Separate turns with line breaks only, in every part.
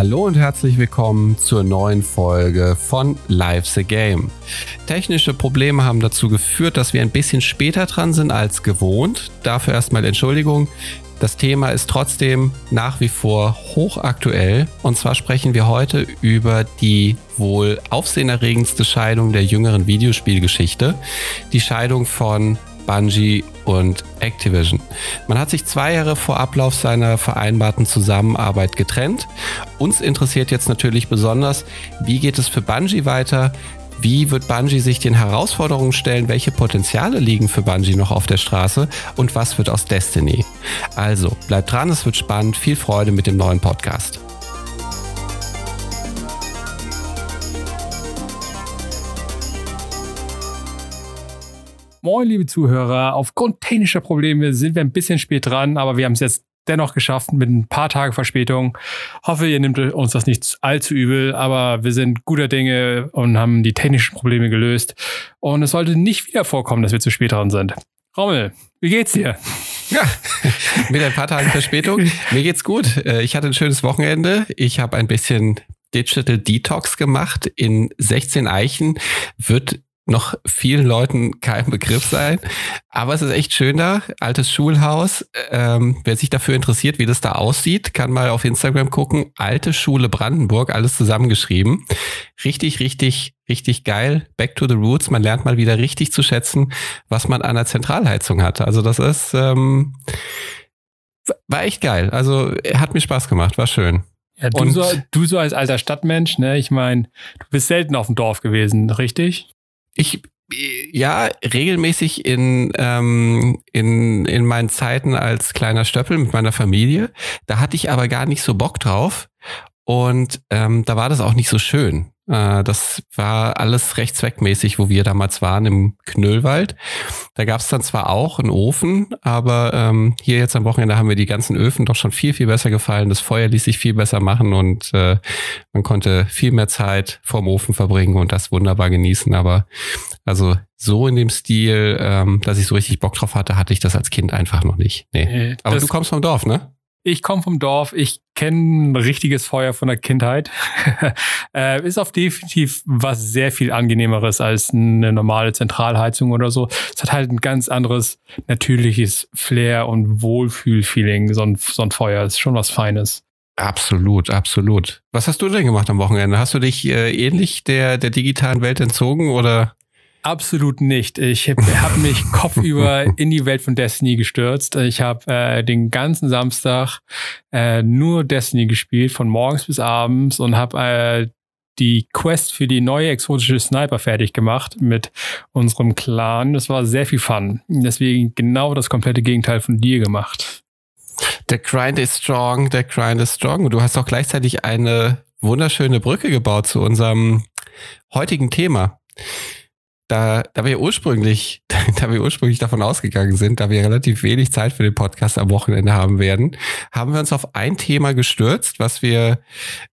Hallo und herzlich willkommen zur neuen Folge von Live the Game. Technische Probleme haben dazu geführt, dass wir ein bisschen später dran sind als gewohnt. Dafür erstmal Entschuldigung. Das Thema ist trotzdem nach wie vor hochaktuell. Und zwar sprechen wir heute über die wohl aufsehenerregendste Scheidung der jüngeren Videospielgeschichte. Die Scheidung von Bungie und Activision. Man hat sich zwei Jahre vor Ablauf seiner vereinbarten Zusammenarbeit getrennt. Uns interessiert jetzt natürlich besonders, wie geht es für Bungie weiter? Wie wird Bungie sich den Herausforderungen stellen? Welche Potenziale liegen für Bungie noch auf der Straße? Und was wird aus Destiny? Also, bleibt dran, es wird spannend. Viel Freude mit dem neuen Podcast.
Moin, liebe Zuhörer. Aufgrund technischer Probleme sind wir ein bisschen spät dran, aber wir haben es jetzt dennoch geschafft mit ein paar Tagen Verspätung. Hoffe, ihr nehmt uns das nicht allzu übel, aber wir sind guter Dinge und haben die technischen Probleme gelöst. Und es sollte nicht wieder vorkommen, dass wir zu spät dran sind. Rommel, wie geht's dir?
Ja, mit ein paar Tagen Verspätung. Mir geht's gut. Äh, ich hatte ein schönes Wochenende. Ich habe ein bisschen Digital Detox gemacht in 16 Eichen. Wird noch vielen Leuten kein Begriff sein. Aber es ist echt schön da. Altes Schulhaus. Ähm, wer sich dafür interessiert, wie das da aussieht, kann mal auf Instagram gucken. Alte Schule Brandenburg, alles zusammengeschrieben. Richtig, richtig, richtig geil. Back to the roots. Man lernt mal wieder richtig zu schätzen, was man an der Zentralheizung hat. Also das ist, ähm, war echt geil. Also hat mir Spaß gemacht, war schön.
Ja, du, so, du so als alter Stadtmensch, ne? Ich meine, du bist selten auf dem Dorf gewesen, richtig?
Ich ja, regelmäßig in, ähm, in, in meinen Zeiten als kleiner Stöppel mit meiner Familie. Da hatte ich aber gar nicht so Bock drauf. Und ähm, da war das auch nicht so schön. Äh, das war alles recht zweckmäßig, wo wir damals waren im Knöllwald. Da gab es dann zwar auch einen Ofen, aber ähm, hier jetzt am Wochenende haben wir die ganzen Öfen doch schon viel, viel besser gefallen. Das Feuer ließ sich viel besser machen und äh, man konnte viel mehr Zeit vorm Ofen verbringen und das wunderbar genießen. Aber also so in dem Stil, ähm, dass ich so richtig Bock drauf hatte, hatte ich das als Kind einfach noch nicht. Nee. Aber du kommst vom Dorf, ne?
Ich komme vom Dorf, ich kenne richtiges Feuer von der Kindheit. äh, ist auf definitiv was sehr viel angenehmeres als eine normale Zentralheizung oder so. Es hat halt ein ganz anderes natürliches Flair und Wohlfühlfeeling. So ein, so ein Feuer ist schon was Feines.
Absolut, absolut. Was hast du denn gemacht am Wochenende? Hast du dich äh, ähnlich der, der digitalen Welt entzogen oder?
Absolut nicht. Ich habe hab mich kopfüber in die Welt von Destiny gestürzt. Ich habe äh, den ganzen Samstag äh, nur Destiny gespielt, von morgens bis abends und habe äh, die Quest für die neue exotische Sniper fertig gemacht mit unserem Clan. Das war sehr viel Fun. Deswegen genau das komplette Gegenteil von dir gemacht.
Der Grind is strong, der Grind is strong. Und du hast auch gleichzeitig eine wunderschöne Brücke gebaut zu unserem heutigen Thema da, da wir ursprünglich, da wir ursprünglich davon ausgegangen sind, da wir relativ wenig Zeit für den Podcast am Wochenende haben werden, haben wir uns auf ein Thema gestürzt, was wir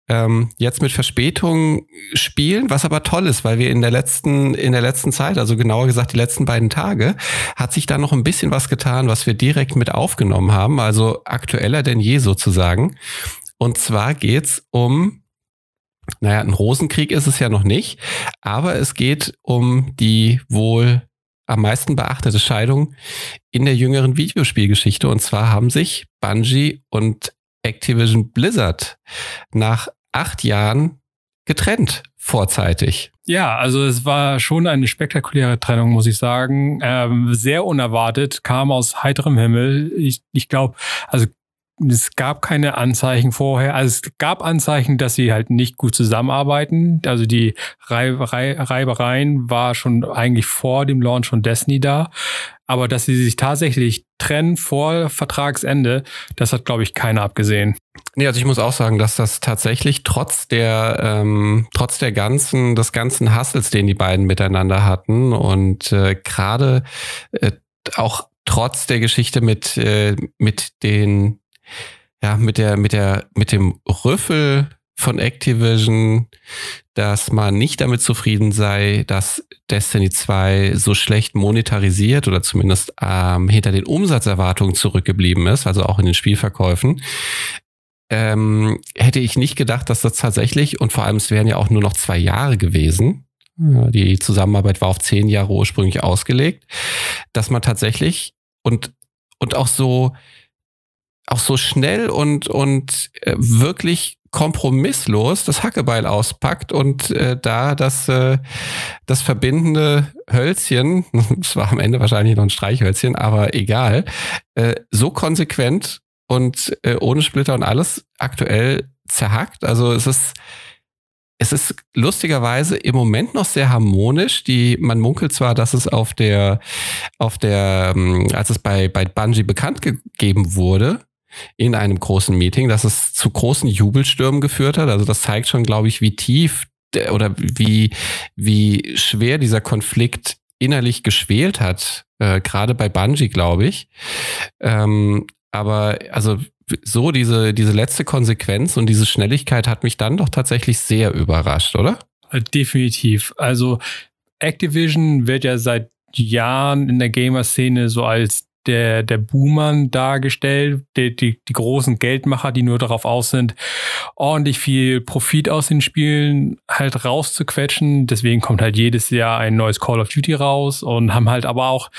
ähm, jetzt mit Verspätung spielen, was aber toll ist, weil wir in der letzten, in der letzten Zeit, also genauer gesagt die letzten beiden Tage, hat sich da noch ein bisschen was getan, was wir direkt mit aufgenommen haben, also aktueller denn je sozusagen. Und zwar geht's um naja, ein Rosenkrieg ist es ja noch nicht, aber es geht um die wohl am meisten beachtete Scheidung in der jüngeren Videospielgeschichte. Und zwar haben sich Bungie und Activision Blizzard nach acht Jahren getrennt, vorzeitig.
Ja, also es war schon eine spektakuläre Trennung, muss ich sagen. Ähm, sehr unerwartet, kam aus heiterem Himmel. Ich, ich glaube, also es gab keine Anzeichen vorher. Also es gab Anzeichen, dass sie halt nicht gut zusammenarbeiten. Also die Reibereien war schon eigentlich vor dem Launch von Destiny da. Aber dass sie sich tatsächlich trennen vor Vertragsende, das hat, glaube ich, keiner abgesehen.
Nee, also ich muss auch sagen, dass das tatsächlich trotz der, ähm, trotz der ganzen, des ganzen Hassels, den die beiden miteinander hatten und äh, gerade äh, auch trotz der Geschichte mit, äh, mit den ja, mit der, mit der, mit dem Rüffel von Activision, dass man nicht damit zufrieden sei, dass Destiny 2 so schlecht monetarisiert oder zumindest ähm, hinter den Umsatzerwartungen zurückgeblieben ist, also auch in den Spielverkäufen. ähm, hätte ich nicht gedacht, dass das tatsächlich, und vor allem es wären ja auch nur noch zwei Jahre gewesen, die Zusammenarbeit war auf zehn Jahre ursprünglich ausgelegt, dass man tatsächlich und, und auch so, auch so schnell und, und äh, wirklich kompromisslos das Hackebeil auspackt und äh, da das, äh, das verbindende Hölzchen, es war am Ende wahrscheinlich noch ein Streichhölzchen, aber egal, äh, so konsequent und äh, ohne Splitter und alles aktuell zerhackt. Also es ist, es ist lustigerweise im Moment noch sehr harmonisch. Die, man munkelt zwar, dass es auf der, auf der, ähm, als es bei, bei Bungie bekannt gegeben wurde, in einem großen Meeting, dass es zu großen Jubelstürmen geführt hat. Also das zeigt schon, glaube ich, wie tief oder wie, wie schwer dieser Konflikt innerlich geschwelt hat, äh, gerade bei Bungie, glaube ich. Ähm, aber also so diese, diese letzte Konsequenz und diese Schnelligkeit hat mich dann doch tatsächlich sehr überrascht, oder?
Äh, definitiv. Also Activision wird ja seit Jahren in der Gamer-Szene so als der, der Boomern dargestellt, die, die, die großen Geldmacher, die nur darauf aus sind, ordentlich viel Profit aus den Spielen halt rauszuquetschen. Deswegen kommt halt jedes Jahr ein neues Call of Duty raus und haben halt aber auch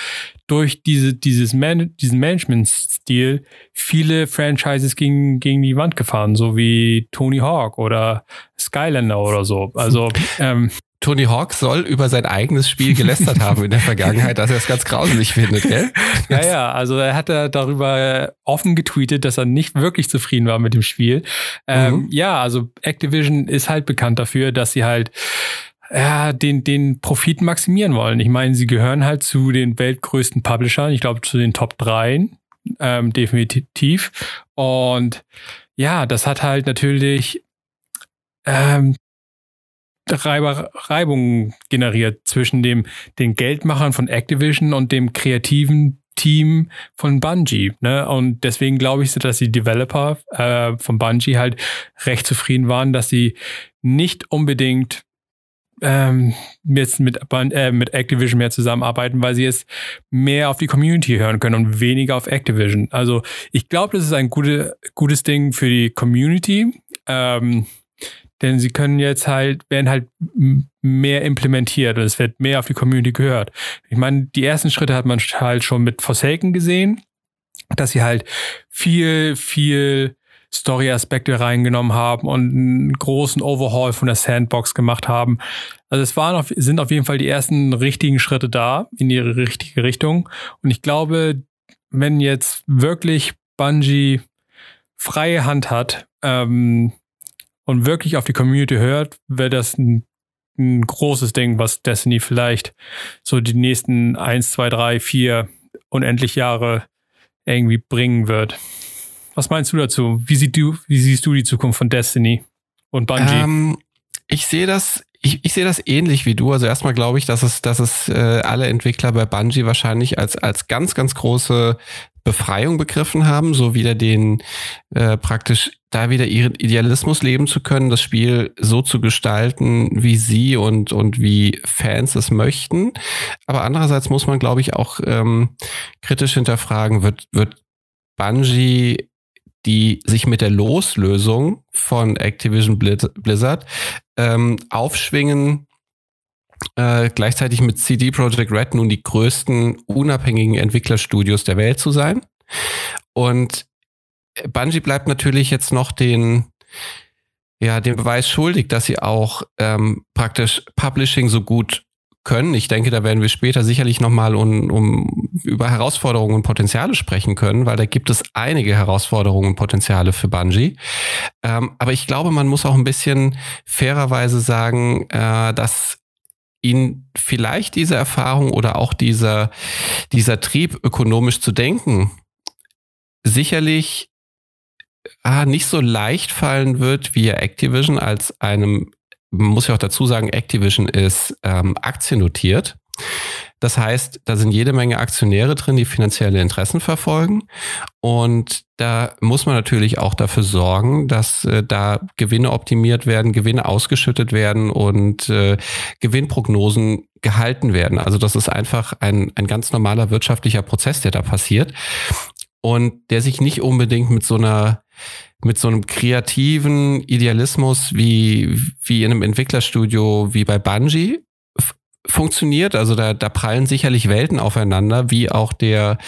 durch diese, dieses Man diesen Management-Stil viele Franchises gegen, gegen die Wand gefahren, so wie Tony Hawk oder Skylander oder so. Also ähm,
Tony Hawk soll über sein eigenes Spiel gelästert haben in der Vergangenheit, dass er es ganz grauselig findet, gell?
Ja, ja, also er hat darüber offen getweetet, dass er nicht wirklich zufrieden war mit dem Spiel. Ähm, mhm. Ja, also Activision ist halt bekannt dafür, dass sie halt ja, den, den Profit maximieren wollen. Ich meine, sie gehören halt zu den weltgrößten Publishern, ich glaube zu den Top 3, ähm, definitiv. Und ja, das hat halt natürlich ähm, Reiber, Reibung generiert zwischen dem, den Geldmachern von Activision und dem kreativen Team von Bungie. Ne? Und deswegen glaube ich, dass die Developer äh, von Bungie halt recht zufrieden waren, dass sie nicht unbedingt ähm, jetzt mit, äh, mit Activision mehr zusammenarbeiten, weil sie jetzt mehr auf die Community hören können und weniger auf Activision. Also ich glaube, das ist ein gute, gutes Ding für die Community. Ähm, denn sie können jetzt halt, werden halt mehr implementiert und es wird mehr auf die Community gehört. Ich meine, die ersten Schritte hat man halt schon mit Forsaken gesehen, dass sie halt viel, viel Story-Aspekte reingenommen haben und einen großen Overhaul von der Sandbox gemacht haben. Also es waren auf, sind auf jeden Fall die ersten richtigen Schritte da in die richtige Richtung. Und ich glaube, wenn jetzt wirklich Bungie freie Hand hat, ähm, und wirklich auf die Community hört, wäre das ein, ein, großes Ding, was Destiny vielleicht so die nächsten eins, zwei, drei, vier unendlich Jahre irgendwie bringen wird. Was meinst du dazu? Wie, siehst du, wie siehst du die Zukunft von Destiny und Bungie? Ähm,
ich sehe das, ich, ich sehe das ähnlich wie du. Also erstmal glaube ich, dass es, dass es äh, alle Entwickler bei Bungie wahrscheinlich als, als ganz, ganz große Befreiung begriffen haben, so wieder den äh, praktisch da wieder ihren Idealismus leben zu können, das Spiel so zu gestalten, wie sie und, und wie Fans es möchten. Aber andererseits muss man, glaube ich, auch ähm, kritisch hinterfragen, wird, wird Bungie die sich mit der Loslösung von Activision Blizzard ähm, aufschwingen, äh, gleichzeitig mit CD Projekt Red nun die größten unabhängigen Entwicklerstudios der Welt zu sein. Und Bungie bleibt natürlich jetzt noch den, ja, den Beweis schuldig, dass sie auch ähm, praktisch Publishing so gut können. Ich denke, da werden wir später sicherlich nochmal um, um über Herausforderungen und Potenziale sprechen können, weil da gibt es einige Herausforderungen und Potenziale für Bungie. Ähm, aber ich glaube, man muss auch ein bisschen fairerweise sagen, äh, dass ihnen vielleicht diese Erfahrung oder auch dieser, dieser Trieb, ökonomisch zu denken, sicherlich ah, nicht so leicht fallen wird wie Activision als einem, man muss ja auch dazu sagen, Activision ist ähm, aktiennotiert. Das heißt, da sind jede Menge Aktionäre drin, die finanzielle Interessen verfolgen. Und da muss man natürlich auch dafür sorgen, dass äh, da Gewinne optimiert werden, Gewinne ausgeschüttet werden und äh, Gewinnprognosen gehalten werden. Also das ist einfach ein, ein ganz normaler wirtschaftlicher Prozess, der da passiert. und der sich nicht unbedingt mit so einer mit so einem kreativen Idealismus wie, wie in einem Entwicklerstudio wie bei Bungie funktioniert. Also da, da prallen sicherlich Welten aufeinander, wie auch der,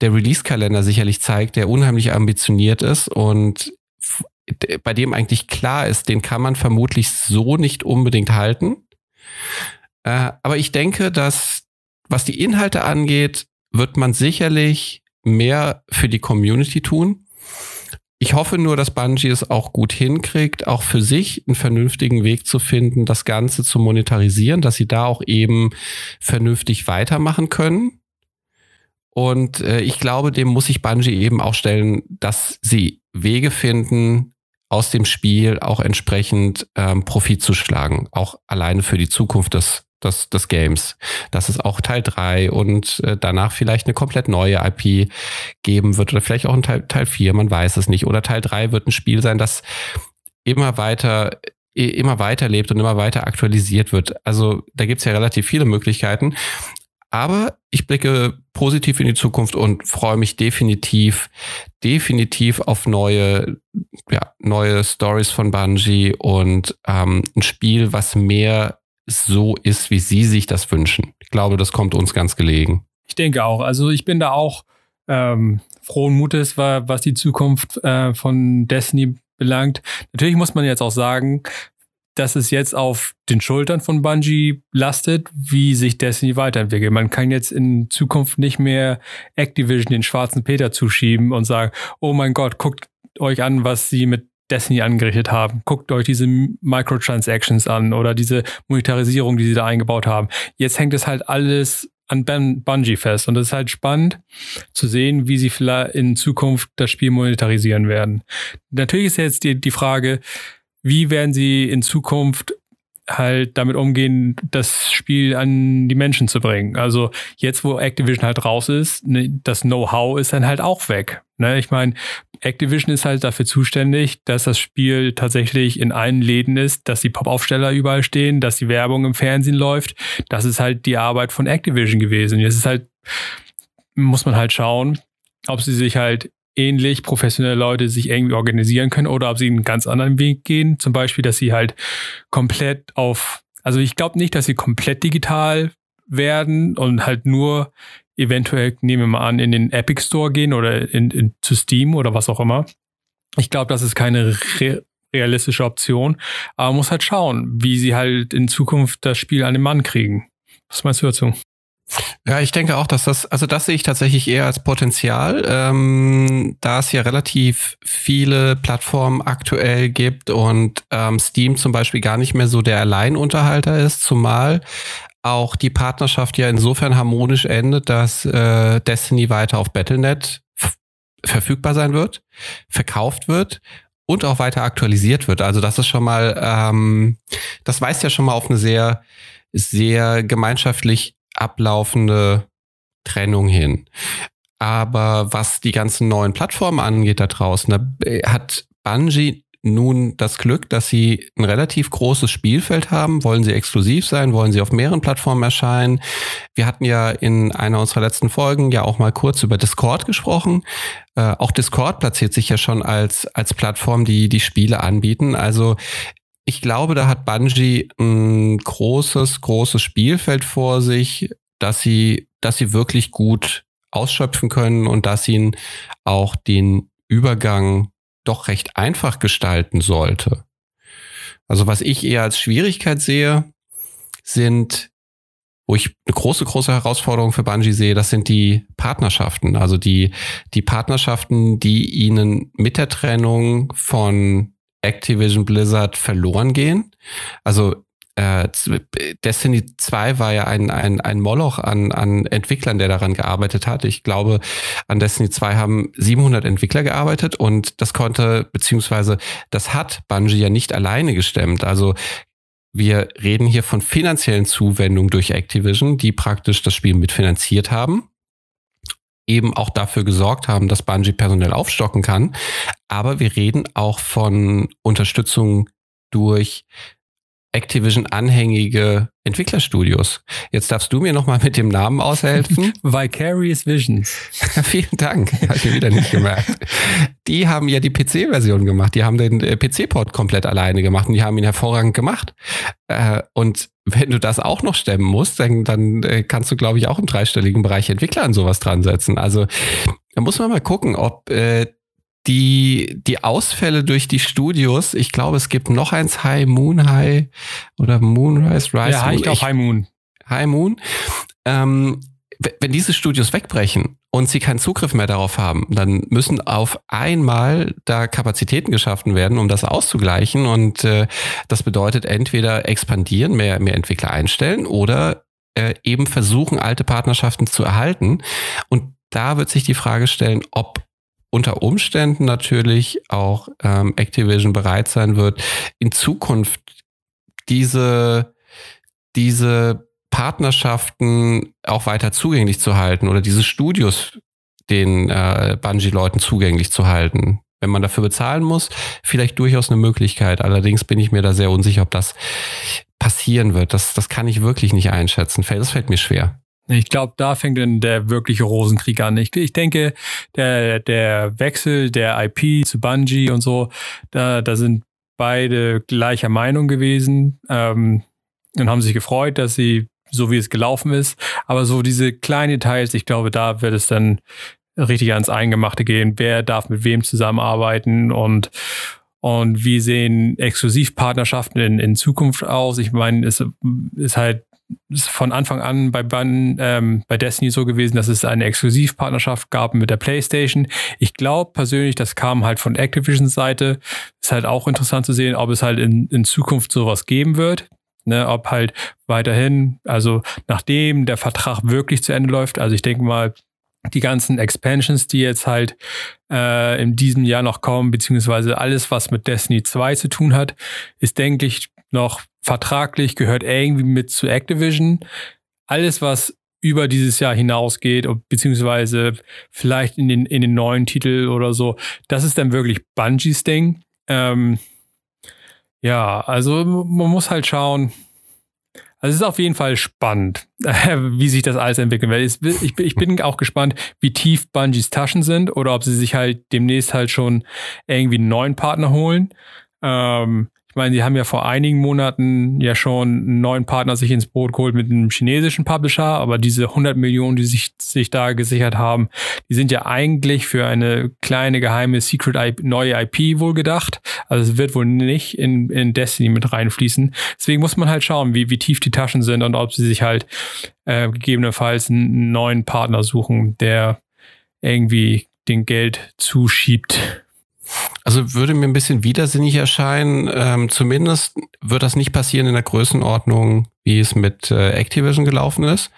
der Release-Kalender sicherlich zeigt, der unheimlich ambitioniert ist und bei dem eigentlich klar ist, den kann man vermutlich so nicht unbedingt halten. Äh, aber ich denke, dass was die Inhalte angeht, wird man sicherlich mehr für die Community tun. Ich hoffe nur, dass Bungie es auch gut hinkriegt, auch für sich einen vernünftigen Weg zu finden, das Ganze zu monetarisieren, dass sie da auch eben vernünftig weitermachen können. Und äh, ich glaube, dem muss sich Bungie eben auch stellen, dass sie Wege finden, aus dem Spiel auch entsprechend ähm, Profit zu schlagen, auch alleine für die Zukunft des des, des Games. Dass es auch Teil 3 und äh, danach vielleicht eine komplett neue IP geben wird oder vielleicht auch ein Teil, Teil 4, man weiß es nicht. Oder Teil 3 wird ein Spiel sein, das immer weiter immer weiter lebt und immer weiter aktualisiert wird. Also da gibt's ja relativ viele Möglichkeiten. Aber ich blicke positiv in die Zukunft und freue mich definitiv, definitiv auf neue, ja, neue Stories von Bungie und ähm, ein Spiel, was mehr so ist, wie Sie sich das wünschen. Ich glaube, das kommt uns ganz gelegen.
Ich denke auch. Also ich bin da auch ähm, frohen Mutes, was die Zukunft äh, von Destiny belangt. Natürlich muss man jetzt auch sagen, dass es jetzt auf den Schultern von Bungie lastet, wie sich Destiny weiterentwickelt. Man kann jetzt in Zukunft nicht mehr Activision den schwarzen Peter zuschieben und sagen, oh mein Gott, guckt euch an, was sie mit Destiny angerichtet haben. Guckt euch diese Microtransactions an oder diese Monetarisierung, die sie da eingebaut haben. Jetzt hängt es halt alles an Bungie fest. Und es ist halt spannend zu sehen, wie sie vielleicht in Zukunft das Spiel monetarisieren werden. Natürlich ist jetzt die, die Frage, wie werden sie in Zukunft halt damit umgehen, das Spiel an die Menschen zu bringen. Also jetzt, wo Activision halt raus ist, ne, das Know-how ist dann halt auch weg. Ne? Ich meine, Activision ist halt dafür zuständig, dass das Spiel tatsächlich in allen Läden ist, dass die Pop-Aufsteller überall stehen, dass die Werbung im Fernsehen läuft. Das ist halt die Arbeit von Activision gewesen. Jetzt ist halt, muss man halt schauen, ob sie sich halt ähnlich professionelle Leute sich irgendwie organisieren können oder ob sie einen ganz anderen Weg gehen. Zum Beispiel, dass sie halt komplett auf, also ich glaube nicht, dass sie komplett digital werden und halt nur eventuell, nehmen wir mal an, in den Epic Store gehen oder in, in zu Steam oder was auch immer. Ich glaube, das ist keine re realistische Option, aber man muss halt schauen, wie sie halt in Zukunft das Spiel an den Mann kriegen. Was meinst du dazu?
Ja, ich denke auch, dass das, also das sehe ich tatsächlich eher als Potenzial, ähm, da es ja relativ viele Plattformen aktuell gibt und ähm, Steam zum Beispiel gar nicht mehr so der Alleinunterhalter ist, zumal auch die Partnerschaft ja insofern harmonisch endet, dass äh, Destiny weiter auf Battlenet verfügbar sein wird, verkauft wird und auch weiter aktualisiert wird. Also das ist schon mal, ähm, das weist ja schon mal auf eine sehr, sehr gemeinschaftlich ablaufende Trennung hin. Aber was die ganzen neuen Plattformen angeht da draußen, da äh, hat Bungie nun das Glück, dass sie ein relativ großes Spielfeld haben. Wollen sie exklusiv sein? Wollen sie auf mehreren Plattformen erscheinen? Wir hatten ja in einer unserer letzten Folgen ja auch mal kurz über Discord gesprochen. Äh, auch Discord platziert sich ja schon als, als Plattform, die die Spiele anbieten. Also ich glaube, da hat Bungie ein großes, großes Spielfeld vor sich, dass sie, dass sie wirklich gut ausschöpfen können und dass ihnen auch den Übergang doch recht einfach gestalten sollte. Also was ich eher als Schwierigkeit sehe, sind, wo ich eine große, große Herausforderung für Bungie sehe, das sind die Partnerschaften. Also die, die Partnerschaften, die ihnen mit der Trennung von Activision Blizzard verloren gehen. Also äh, Destiny 2 war ja ein, ein, ein Moloch an, an Entwicklern, der daran gearbeitet hat. Ich glaube, an Destiny 2 haben 700 Entwickler gearbeitet und das konnte, beziehungsweise das hat Bungie ja nicht alleine gestemmt. Also wir reden hier von finanziellen Zuwendungen durch Activision, die praktisch das Spiel mitfinanziert haben eben auch dafür gesorgt haben, dass Bungie personell aufstocken kann. Aber wir reden auch von Unterstützung durch Activision-anhängige Entwicklerstudios. Jetzt darfst du mir nochmal mit dem Namen aushelfen.
Vicarious Visions.
Vielen Dank, habe ich wieder nicht gemerkt. Die haben ja die PC-Version gemacht. Die haben den äh, PC-Port komplett alleine gemacht und die haben ihn hervorragend gemacht. Äh, und wenn du das auch noch stemmen musst, dann, dann äh, kannst du, glaube ich, auch im dreistelligen Bereich Entwickler an sowas dran setzen. Also da muss man mal gucken, ob die, die Ausfälle durch die Studios, ich glaube, es gibt noch eins, High Moon High oder Moonrise Rise.
Ja, ich glaube High Moon.
High Moon. Ähm, wenn diese Studios wegbrechen und sie keinen Zugriff mehr darauf haben, dann müssen auf einmal da Kapazitäten geschaffen werden, um das auszugleichen. Und äh, das bedeutet entweder expandieren, mehr, mehr Entwickler einstellen oder äh, eben versuchen, alte Partnerschaften zu erhalten. Und da wird sich die Frage stellen, ob unter Umständen natürlich auch ähm, Activision bereit sein wird, in Zukunft diese, diese Partnerschaften auch weiter zugänglich zu halten oder diese Studios den äh, Bungie-Leuten zugänglich zu halten. Wenn man dafür bezahlen muss, vielleicht durchaus eine Möglichkeit. Allerdings bin ich mir da sehr unsicher, ob das passieren wird. Das, das kann ich wirklich nicht einschätzen. Das fällt mir schwer.
Ich glaube, da fängt dann der wirkliche Rosenkrieg an. Ich, ich denke, der, der Wechsel der IP zu Bungie und so, da, da sind beide gleicher Meinung gewesen ähm, und haben sich gefreut, dass sie so wie es gelaufen ist. Aber so diese kleinen Details, ich glaube, da wird es dann richtig ans Eingemachte gehen. Wer darf mit wem zusammenarbeiten und und wie sehen Exklusivpartnerschaften in, in Zukunft aus? Ich meine, es ist halt ist von Anfang an bei, ähm, bei Destiny so gewesen, dass es eine Exklusivpartnerschaft gab mit der PlayStation. Ich glaube persönlich, das kam halt von Activisions Seite. Ist halt auch interessant zu sehen, ob es halt in, in Zukunft sowas geben wird. Ne, ob halt weiterhin, also nachdem der Vertrag wirklich zu Ende läuft, also ich denke mal, die ganzen Expansions, die jetzt halt äh, in diesem Jahr noch kommen, beziehungsweise alles, was mit Destiny 2 zu tun hat, ist, denke ich, noch vertraglich, gehört irgendwie mit zu Activision. Alles, was über dieses Jahr hinausgeht, beziehungsweise vielleicht in den, in den neuen Titel oder so, das ist dann wirklich Bungies Ding. Ähm, ja, also man muss halt schauen. Also es ist auf jeden Fall spannend, wie sich das alles entwickeln wird. Ich, bin auch gespannt, wie tief Bungies Taschen sind oder ob sie sich halt demnächst halt schon irgendwie einen neuen Partner holen. Ähm, ich meine, sie haben ja vor einigen Monaten ja schon einen neuen Partner sich ins Boot geholt mit einem chinesischen Publisher, aber diese 100 Millionen, die sich, sich da gesichert haben, die sind ja eigentlich für eine kleine geheime Secret IP, neue IP wohl gedacht. Also es wird wohl nicht in, in Destiny mit reinfließen. Deswegen muss man halt schauen, wie, wie tief die Taschen sind und ob sie sich halt äh, gegebenenfalls einen neuen Partner suchen, der irgendwie den Geld zuschiebt.
Also würde mir ein bisschen widersinnig erscheinen. Ähm, zumindest wird das nicht passieren in der Größenordnung, wie es mit äh, Activision gelaufen ist.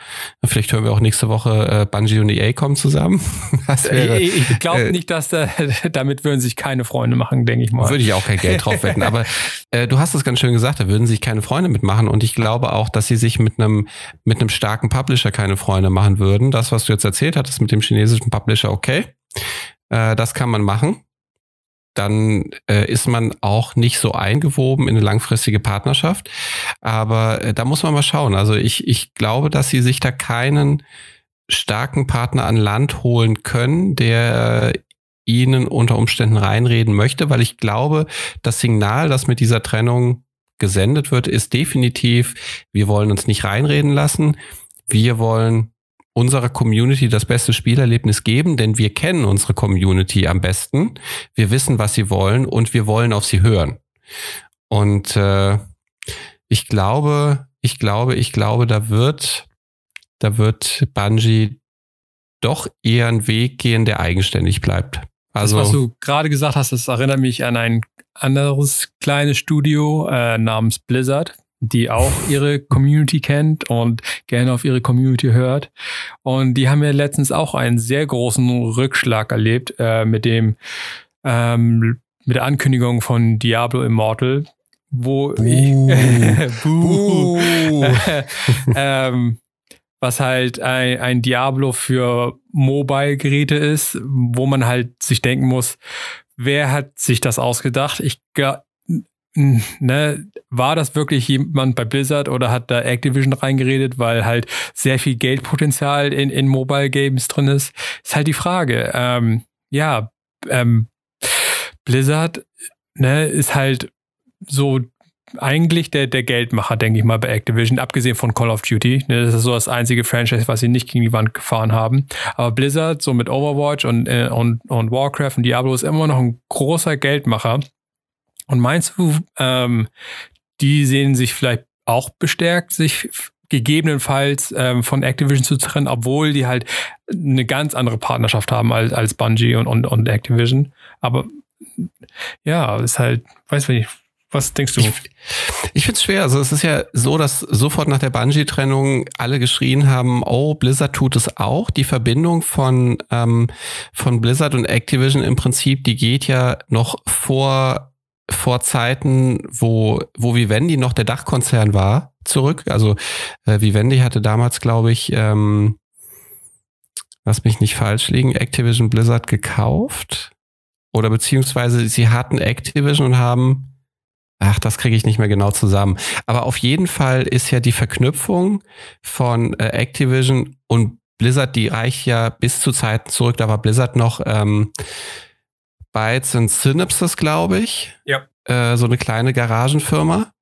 Vielleicht hören wir auch nächste Woche äh, Bungie und EA kommen zusammen.
Wäre, ich, ich glaube äh, nicht, dass da, damit würden sich keine Freunde machen, denke ich mal.
Würde ich auch kein Geld drauf wetten. Aber äh, du hast es ganz schön gesagt, da würden sich keine Freunde mitmachen. Und ich glaube auch, dass sie sich mit einem mit einem starken Publisher keine Freunde machen würden. Das, was du jetzt erzählt hattest mit dem chinesischen Publisher, okay. Äh, das kann man machen dann äh, ist man auch nicht so eingewoben in eine langfristige Partnerschaft. Aber äh, da muss man mal schauen. Also ich, ich glaube, dass sie sich da keinen starken Partner an Land holen können, der ihnen unter Umständen reinreden möchte, weil ich glaube, das Signal, das mit dieser Trennung gesendet wird, ist definitiv, wir wollen uns nicht reinreden lassen. Wir wollen unserer Community das beste Spielerlebnis geben, denn wir kennen unsere Community am besten. Wir wissen, was sie wollen und wir wollen auf sie hören. Und äh, ich glaube, ich glaube, ich glaube, da wird, da wird Bungie doch eher einen Weg gehen, der eigenständig bleibt.
Also, das, was du gerade gesagt hast, das erinnert mich an ein anderes kleines Studio äh, namens Blizzard, die auch ihre Community kennt und gerne auf ihre Community hört. Und die haben ja letztens auch einen sehr großen Rückschlag erlebt äh, mit dem ähm, mit der Ankündigung von Diablo Immortal, wo Buh. ähm, was halt ein, ein Diablo für Mobile-Geräte ist, wo man halt sich denken muss, wer hat sich das ausgedacht? Ich ne, war das wirklich jemand bei Blizzard oder hat da Activision reingeredet, weil halt sehr viel Geldpotenzial in, in Mobile Games drin ist? Ist halt die Frage. Ähm, ja, ähm, Blizzard ne, ist halt so eigentlich der, der Geldmacher, denke ich mal, bei Activision, abgesehen von Call of Duty. Ne, das ist so das einzige Franchise, was sie nicht gegen die Wand gefahren haben. Aber Blizzard, so mit Overwatch und, äh, und, und Warcraft und Diablo, ist immer noch ein großer Geldmacher. Und meinst du, ähm, die sehen sich vielleicht auch bestärkt, sich gegebenenfalls ähm, von Activision zu trennen, obwohl die halt eine ganz andere Partnerschaft haben als, als Bungie und, und, und Activision. Aber ja, ist halt, weiß nicht, was denkst du?
Ich, ich finde es schwer. Also es ist ja so, dass sofort nach der Bungie-Trennung alle geschrien haben, oh, Blizzard tut es auch. Die Verbindung von, ähm, von Blizzard und Activision im Prinzip, die geht ja noch vor vor Zeiten, wo, wo Vivendi noch der Dachkonzern war, zurück. Also äh, Vivendi hatte damals, glaube ich, ähm, lass mich nicht falsch liegen, Activision Blizzard gekauft. Oder beziehungsweise sie hatten Activision und haben, ach, das kriege ich nicht mehr genau zusammen. Aber auf jeden Fall ist ja die Verknüpfung von äh, Activision und Blizzard, die reicht ja bis zu Zeiten zurück. Da war Blizzard noch ähm, Bytes und Synapses, glaube ich.
Ja.
Äh, so eine kleine Garagenfirma.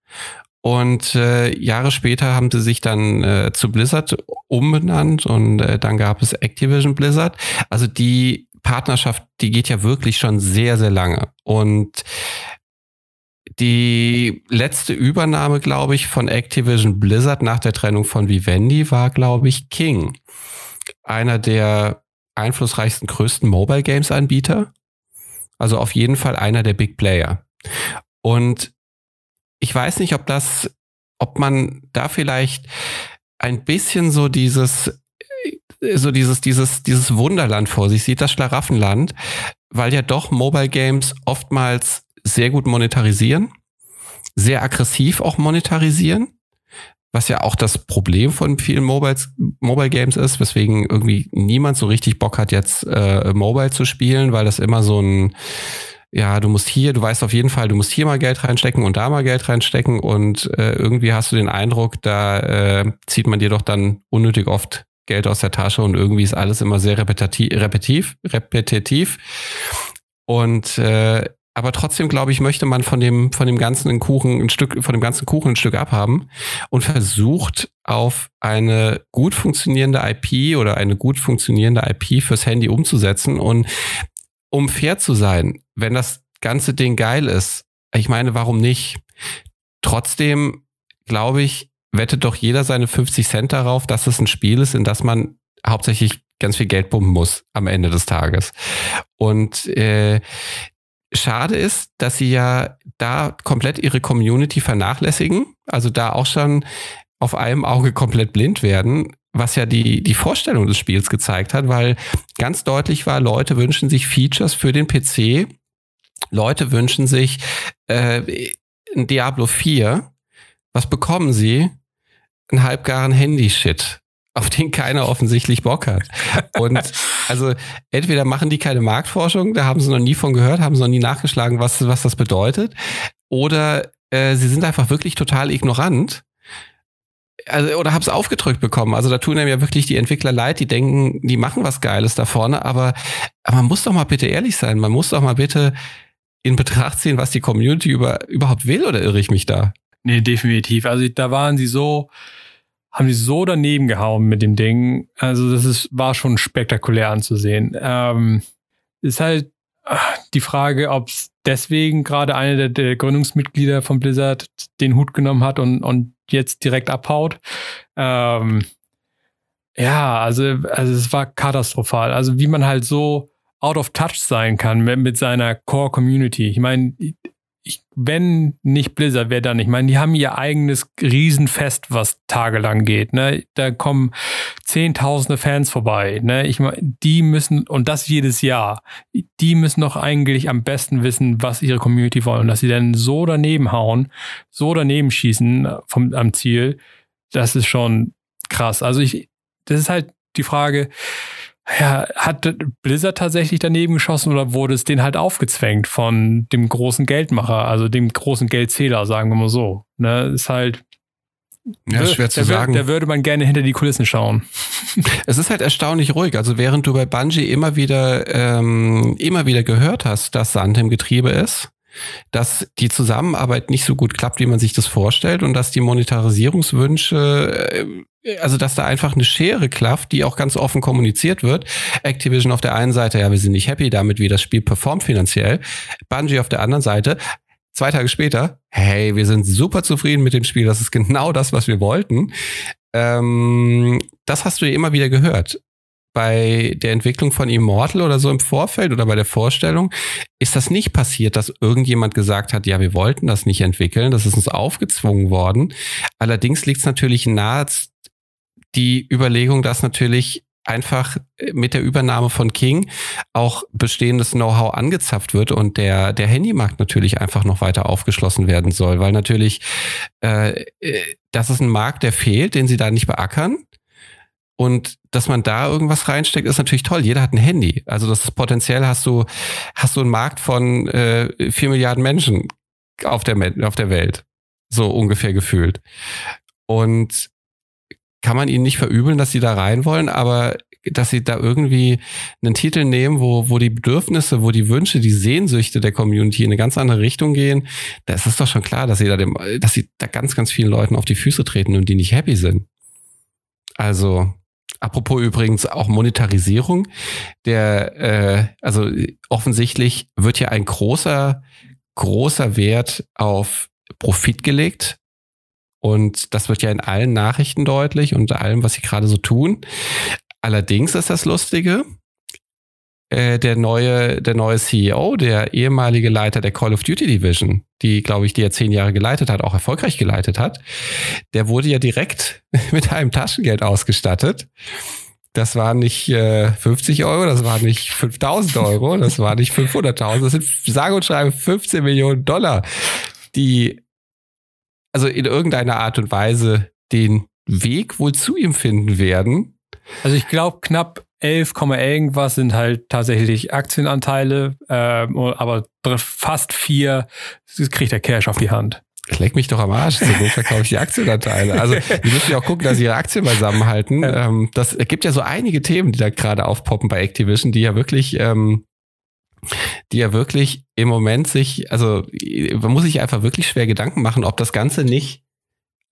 Und äh, Jahre später haben sie sich dann äh, zu Blizzard umbenannt und äh, dann gab es Activision Blizzard. Also die Partnerschaft, die geht ja wirklich schon sehr, sehr lange. Und die letzte Übernahme, glaube ich, von Activision Blizzard nach der Trennung von Vivendi war, glaube ich, King. Einer der einflussreichsten, größten Mobile Games Anbieter. Also auf jeden Fall einer der Big Player. Und ich weiß nicht, ob das, ob man da vielleicht ein bisschen so dieses, so dieses, dieses, dieses Wunderland vor sich sieht, das Schlaraffenland, weil ja doch Mobile Games oftmals sehr gut monetarisieren, sehr aggressiv auch monetarisieren was ja auch das Problem von vielen Mobiles, Mobile Games ist, weswegen irgendwie niemand so richtig Bock hat, jetzt äh, Mobile zu spielen, weil das immer so ein, ja, du musst hier, du weißt auf jeden Fall, du musst hier mal Geld reinstecken und da mal Geld reinstecken und äh, irgendwie hast du den Eindruck, da äh, zieht man dir doch dann unnötig oft Geld aus der Tasche und irgendwie ist alles immer sehr repetitiv, repetitiv, repetitiv. Und äh, aber trotzdem glaube ich, möchte man von dem, von dem ganzen Kuchen ein Stück, von dem ganzen Kuchen ein Stück abhaben und versucht auf eine gut funktionierende IP oder eine gut funktionierende IP fürs Handy umzusetzen. Und um fair zu sein, wenn das ganze Ding geil ist, ich meine, warum nicht? Trotzdem glaube ich, wettet doch jeder seine 50 Cent darauf, dass es ein Spiel ist, in das man hauptsächlich ganz viel Geld pumpen muss am Ende des Tages. Und äh, Schade ist, dass sie ja da komplett ihre Community vernachlässigen, also da auch schon auf einem Auge komplett blind werden, was ja die, die Vorstellung des Spiels gezeigt hat, weil ganz deutlich war, Leute wünschen sich Features für den PC, Leute wünschen sich äh, ein Diablo 4. Was bekommen sie? Ein halbgaren Handy-Shit auf den keiner offensichtlich Bock hat. Und also entweder machen die keine Marktforschung, da haben sie noch nie von gehört, haben sie noch nie nachgeschlagen, was, was das bedeutet, oder äh, sie sind einfach wirklich total ignorant. Also, oder haben es aufgedrückt bekommen. Also da tun einem ja wirklich die Entwickler leid, die denken, die machen was Geiles da vorne, aber, aber man muss doch mal bitte ehrlich sein, man muss doch mal bitte in Betracht ziehen, was die Community über, überhaupt will, oder irre ich mich da?
Nee, definitiv. Also da waren sie so, haben die so daneben gehauen mit dem Ding. Also das ist, war schon spektakulär anzusehen. Ähm, ist halt äh, die Frage, ob es deswegen gerade eine der, der, Gründungsmitglieder von Blizzard den Hut genommen hat und, und jetzt direkt abhaut. Ähm, ja, also, also es war katastrophal. Also wie man halt so out of touch sein kann mit, mit seiner Core Community. Ich meine, ich, wenn nicht Blizzard, wer dann? Ich meine, die haben ihr eigenes Riesenfest, was tagelang geht. Ne? Da kommen zehntausende Fans vorbei. Ne? Ich meine, die müssen, und das jedes Jahr, die müssen doch eigentlich am besten wissen, was ihre Community wollen. Und dass sie dann so daneben hauen, so daneben schießen vom, am Ziel, das ist schon krass. Also ich, das ist halt die Frage, ja, hat Blizzard tatsächlich daneben geschossen oder wurde es denen halt aufgezwängt von dem großen Geldmacher, also dem großen Geldzähler, sagen wir mal so. Ne, ist halt.
Ja, schwer zu
da,
sagen.
Da würde man gerne hinter die Kulissen schauen.
Es ist halt erstaunlich ruhig. Also während du bei Bungie immer wieder, ähm, immer wieder gehört hast, dass Sand im Getriebe ist, dass die Zusammenarbeit nicht so gut klappt, wie man sich das vorstellt und dass die Monetarisierungswünsche, äh, also dass da einfach eine Schere klafft, die auch ganz offen kommuniziert wird. Activision auf der einen Seite, ja, wir sind nicht happy damit, wie das Spiel performt finanziell. Bungie auf der anderen Seite, zwei Tage später, hey, wir sind super zufrieden mit dem Spiel, das ist genau das, was wir wollten. Ähm, das hast du ja immer wieder gehört bei der Entwicklung von Immortal oder so im Vorfeld oder bei der Vorstellung, ist das nicht passiert, dass irgendjemand gesagt hat, ja, wir wollten das nicht entwickeln, das ist uns aufgezwungen worden. Allerdings liegt es natürlich nahe die Überlegung, dass natürlich einfach mit der Übernahme von King auch bestehendes Know-how angezapft wird und der, der Handymarkt natürlich einfach noch weiter aufgeschlossen werden soll, weil natürlich äh, äh das ist ein Markt, der fehlt, den sie da nicht beackern. Und dass man da irgendwas reinsteckt, ist natürlich toll. Jeder hat ein Handy. Also das ist potenziell hast du, hast du einen Markt von äh, 4 Milliarden Menschen auf der, auf der Welt. So ungefähr gefühlt. Und kann man ihnen nicht verübeln, dass sie da rein wollen, aber dass sie da irgendwie einen Titel nehmen, wo, wo die Bedürfnisse, wo die Wünsche, die Sehnsüchte der Community in eine ganz andere Richtung gehen, da ist es doch schon klar, dass sie da, dem, dass sie da ganz, ganz vielen Leuten auf die Füße treten und die nicht happy sind. Also, Apropos übrigens auch Monetarisierung. Der, äh, also offensichtlich wird ja ein großer, großer Wert auf Profit gelegt. Und das wird ja in allen Nachrichten deutlich und allem, was sie gerade so tun. Allerdings ist das Lustige, äh, der neue, der neue CEO, der ehemalige Leiter der Call of Duty Division, die, glaube ich, die er zehn Jahre geleitet hat, auch erfolgreich geleitet hat, der wurde ja direkt mit einem Taschengeld ausgestattet. Das waren nicht äh, 50 Euro, das waren nicht 5000 Euro, das waren nicht 500.000, das sind sage und schreibe 15 Millionen Dollar, die also in irgendeiner Art und Weise den Weg wohl zu ihm finden werden.
Also ich glaube, knapp 11, irgendwas sind halt tatsächlich Aktienanteile, äh, aber fast vier kriegt der Cash auf die Hand.
Leck mich doch am Arsch, so verkaufe ich die Aktienanteile. Also die müssen ja auch gucken, dass sie ihre Aktien beisammenhalten. Ja. Ähm, das gibt ja so einige Themen, die da gerade aufpoppen bei Activision, die ja wirklich ähm, die ja wirklich im Moment sich, also man muss sich einfach wirklich schwer Gedanken machen, ob das Ganze nicht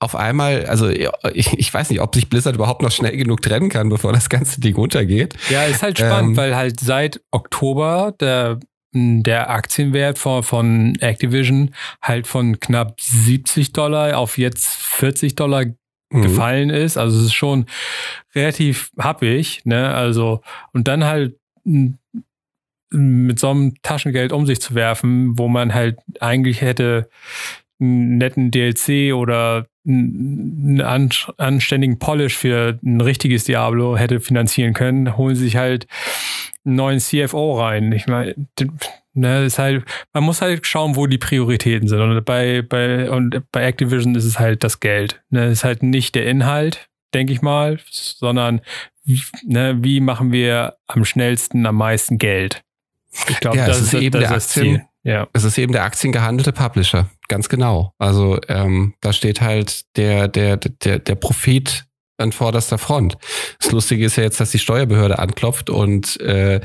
auf einmal, also ich, ich, weiß nicht, ob sich Blizzard überhaupt noch schnell genug trennen kann, bevor das ganze Ding untergeht.
Ja, ist halt spannend, ähm, weil halt seit Oktober der, der Aktienwert von, von Activision halt von knapp 70 Dollar auf jetzt 40 Dollar mhm. gefallen ist. Also es ist schon relativ happig, ne? Also, und dann halt mit so einem Taschengeld um sich zu werfen, wo man halt eigentlich hätte einen netten DLC oder einen anständigen Polish für ein richtiges Diablo hätte finanzieren können, holen sie sich halt einen neuen CFO rein. Ich meine, ne, ist halt, man muss halt schauen, wo die Prioritäten sind. Und bei, bei, und bei Activision ist es halt das Geld. Ne, ist halt nicht der Inhalt, denke ich mal, sondern ne, wie machen wir am schnellsten, am meisten Geld?
Ich glaube, ja, das ist, eben das der Aktien, ja. Es ist eben der aktiengehandelte Publisher, ganz genau. Also ähm, da steht halt der, der, der, der Profit an vorderster Front. Das Lustige ist ja jetzt, dass die Steuerbehörde anklopft und äh,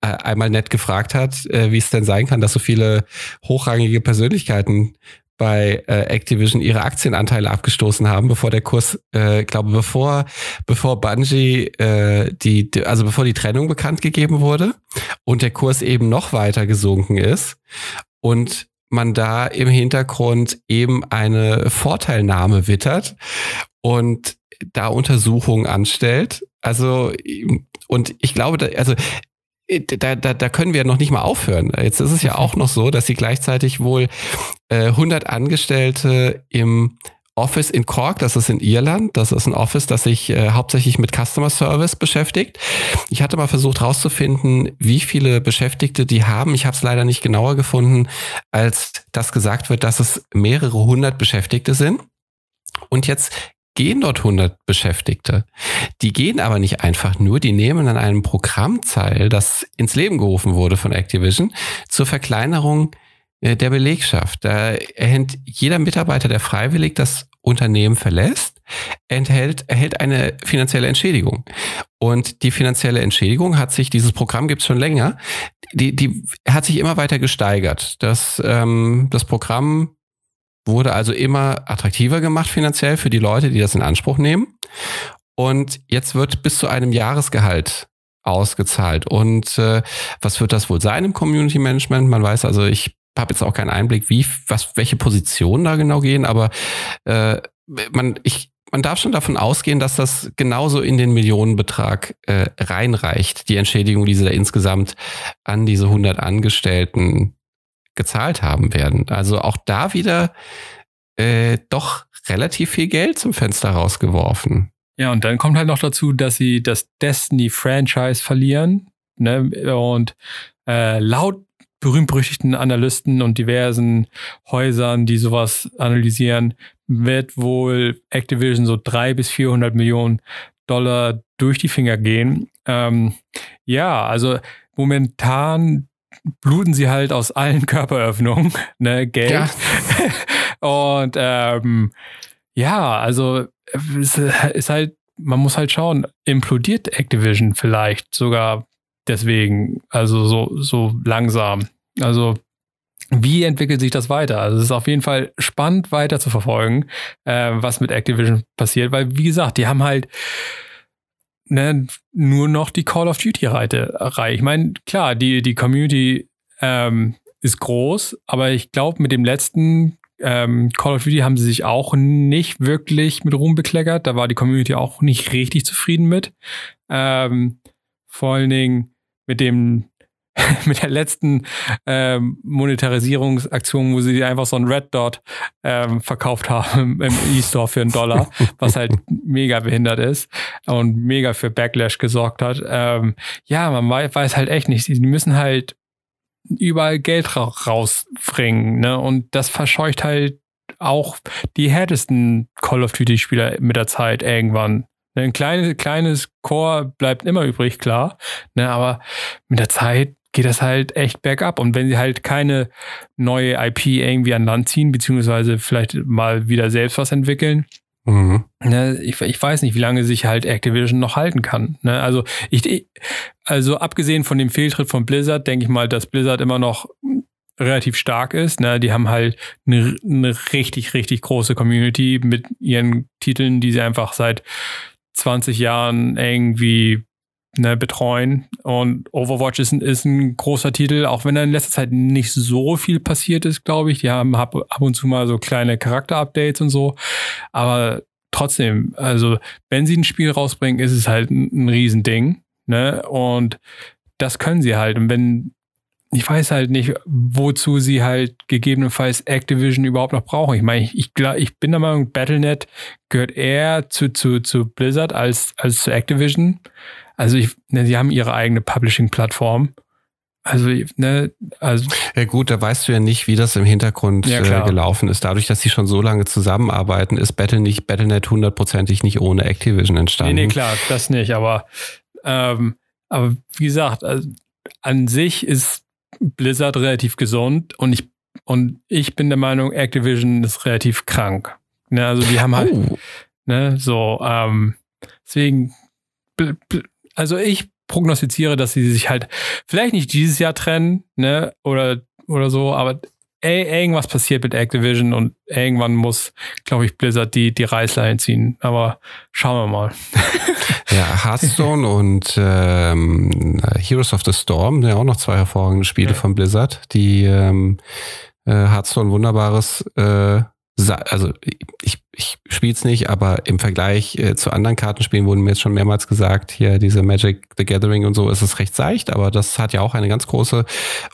einmal nett gefragt hat, äh, wie es denn sein kann, dass so viele hochrangige Persönlichkeiten bei äh, Activision ihre Aktienanteile abgestoßen haben, bevor der Kurs, äh, glaube bevor bevor Bungie äh, die, die also bevor die Trennung bekannt gegeben wurde und der Kurs eben noch weiter gesunken ist und man da im Hintergrund eben eine Vorteilnahme wittert und da Untersuchungen anstellt. Also und ich glaube, da, also da, da, da können wir noch nicht mal aufhören. Jetzt ist es ja auch noch so, dass sie gleichzeitig wohl äh, 100 Angestellte im Office in Cork, das ist in Irland. Das ist ein Office, das sich äh, hauptsächlich mit Customer Service beschäftigt. Ich hatte mal versucht herauszufinden, wie viele Beschäftigte die haben. Ich habe es leider nicht genauer gefunden, als das gesagt wird, dass es mehrere hundert Beschäftigte sind. Und jetzt gehen dort 100 Beschäftigte. Die gehen aber nicht einfach nur, die nehmen an einem Programm teil, das ins Leben gerufen wurde von Activision, zur Verkleinerung der Belegschaft. Da erhält jeder Mitarbeiter, der freiwillig das Unternehmen verlässt, enthält, erhält eine finanzielle Entschädigung. Und die finanzielle Entschädigung hat sich, dieses Programm gibt es schon länger, die, die hat sich immer weiter gesteigert. Das, ähm, das Programm wurde also immer attraktiver gemacht finanziell für die Leute, die das in Anspruch nehmen. Und jetzt wird bis zu einem Jahresgehalt ausgezahlt. Und äh, was wird das wohl sein im Community Management? Man weiß also, ich habe jetzt auch keinen Einblick, wie, was, welche Positionen da genau gehen, aber äh, man, ich, man darf schon davon ausgehen, dass das genauso in den Millionenbetrag äh, reinreicht, die Entschädigung, die sie da insgesamt an diese 100 Angestellten gezahlt haben werden. Also auch da wieder äh, doch relativ viel Geld zum Fenster rausgeworfen.
Ja, und dann kommt halt noch dazu, dass sie das Destiny-Franchise verlieren. Ne? Und äh, laut berühmt-berüchtigten Analysten und diversen Häusern, die sowas analysieren, wird wohl Activision so drei bis 400 Millionen Dollar durch die Finger gehen. Ähm, ja, also momentan bluten sie halt aus allen Körperöffnungen, ne, Geld. Ja. Und ähm, ja, also es ist halt, man muss halt schauen, implodiert Activision vielleicht sogar deswegen, also so, so langsam. Also wie entwickelt sich das weiter? Also es ist auf jeden Fall spannend weiter zu verfolgen, äh, was mit Activision passiert, weil wie gesagt, die haben halt ne, nur noch die Call of Duty-Reihe. Ich meine, klar, die, die Community ähm, ist groß, aber ich glaube, mit dem letzten ähm, Call of Duty haben sie sich auch nicht wirklich mit Ruhm bekleckert. Da war die Community auch nicht richtig zufrieden mit. Ähm, vor allen Dingen mit dem mit der letzten ähm, Monetarisierungsaktion, wo sie einfach so ein Red Dot ähm, verkauft haben im E-Store für einen Dollar, was halt mega behindert ist und mega für Backlash gesorgt hat. Ähm, ja, man weiß, weiß halt echt nicht. Sie müssen halt überall Geld ra rausbringen, ne? Und das verscheucht halt auch die härtesten Call of Duty-Spieler mit der Zeit irgendwann. Ein kleines, kleines Core bleibt immer übrig, klar. Ne, aber mit der Zeit geht das halt echt bergab. Und wenn sie halt keine neue IP irgendwie an Land ziehen, beziehungsweise vielleicht mal wieder selbst was entwickeln, mhm. ne, ich, ich weiß nicht, wie lange sich halt Activision noch halten kann. Ne? Also ich, also abgesehen von dem Fehltritt von Blizzard, denke ich mal, dass Blizzard immer noch relativ stark ist. Ne? Die haben halt eine, eine richtig, richtig große Community mit ihren Titeln, die sie einfach seit 20 Jahren irgendwie ne, betreuen. Und Overwatch ist, ist ein großer Titel, auch wenn da in letzter Zeit nicht so viel passiert ist, glaube ich. Die haben ab, ab und zu mal so kleine Charakter-Updates und so. Aber trotzdem, also wenn sie ein Spiel rausbringen, ist es halt ein, ein Riesending. Ne? Und das können sie halt. Und wenn, ich weiß halt nicht, wozu sie halt gegebenenfalls Activision überhaupt noch brauchen. Ich meine, ich, ich, ich bin der Meinung, Battlenet gehört eher zu, zu, zu Blizzard als, als zu Activision. Also ich, ne, sie haben ihre eigene Publishing-Plattform. Also, ne, also.
Ja gut, da weißt du ja nicht, wie das im Hintergrund ja, äh, gelaufen ist. Dadurch, dass sie schon so lange zusammenarbeiten, ist Battle nicht, Battlenet hundertprozentig nicht ohne Activision entstanden. Nee,
nee, klar, das nicht. Aber, ähm, aber wie gesagt, also, an sich ist Blizzard relativ gesund und ich, und ich bin der Meinung, Activision ist relativ krank. Ne, also die haben halt, oh. ne, so, ähm, deswegen also ich prognostiziere, dass sie sich halt vielleicht nicht dieses Jahr trennen, ne, oder, oder so, aber irgendwas passiert mit Activision und irgendwann muss, glaube ich, Blizzard die, die Reißleine ziehen. Aber schauen wir mal.
ja, Hearthstone und ähm, Heroes of the Storm, ja auch noch zwei hervorragende Spiele ja. von Blizzard, die ähm, äh, Hearthstone wunderbares äh, also ich, ich spiele es nicht, aber im Vergleich äh, zu anderen Kartenspielen wurden mir jetzt schon mehrmals gesagt, hier diese Magic the Gathering und so ist es recht seicht, aber das hat ja auch eine ganz große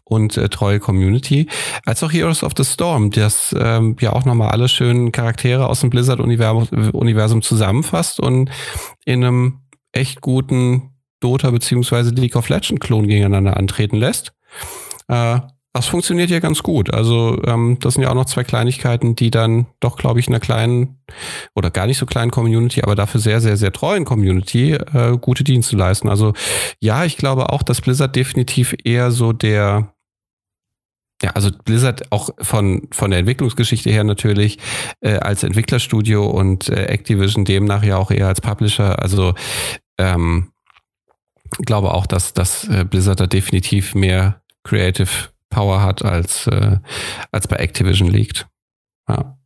und äh, treue Community. Als auch Heroes of the Storm, das ähm, ja auch nochmal alle schönen Charaktere aus dem Blizzard-Universum zusammenfasst und in einem echt guten Dota beziehungsweise League of Legends Klon gegeneinander antreten lässt. Äh, das funktioniert ja ganz gut. Also ähm, das sind ja auch noch zwei Kleinigkeiten, die dann doch, glaube ich, in einer kleinen oder gar nicht so kleinen Community, aber dafür sehr, sehr, sehr treuen Community äh, gute Dienste leisten. Also ja, ich glaube auch, dass Blizzard definitiv eher so der ja, also Blizzard auch von, von der Entwicklungsgeschichte her natürlich äh, als Entwicklerstudio und äh, Activision demnach ja auch eher als Publisher. Also ähm, glaube auch, dass, dass äh, Blizzard da definitiv mehr Creative Power hat, als, äh, als bei Activision liegt. Ja.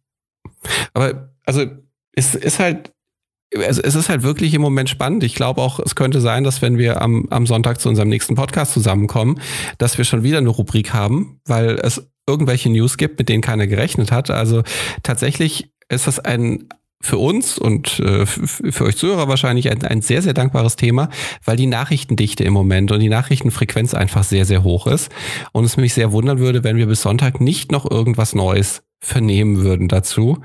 Aber also es ist halt, es, ist halt wirklich im Moment spannend. Ich glaube auch, es könnte sein, dass wenn wir am, am Sonntag zu unserem nächsten Podcast zusammenkommen, dass wir schon wieder eine Rubrik haben, weil es irgendwelche News gibt, mit denen keiner gerechnet hat. Also tatsächlich ist das ein für uns und äh, für euch Zuhörer wahrscheinlich ein, ein sehr, sehr dankbares Thema, weil die Nachrichtendichte im Moment und die Nachrichtenfrequenz einfach sehr, sehr hoch ist. Und es mich sehr wundern würde, wenn wir bis Sonntag nicht noch irgendwas Neues vernehmen würden dazu.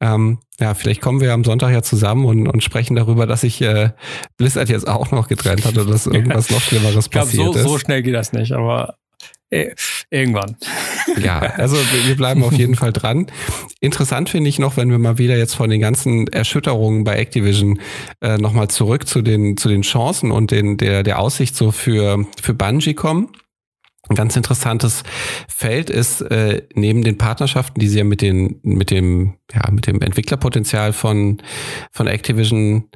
Ähm, ja, vielleicht kommen wir am Sonntag ja zusammen und, und sprechen darüber, dass sich äh, Blizzard jetzt auch noch getrennt hat oder dass irgendwas noch Schlimmeres
ich glaub,
passiert
so,
ist.
So schnell geht das nicht, aber irgendwann.
Ja, also wir bleiben auf jeden Fall dran. Interessant finde ich noch, wenn wir mal wieder jetzt von den ganzen Erschütterungen bei Activision äh, nochmal zurück zu den, zu den Chancen und den, der, der Aussicht so für, für Bungie kommen. Ein ganz interessantes Feld ist äh, neben den Partnerschaften, die sie ja mit den mit dem ja mit dem Entwicklerpotenzial von von Activision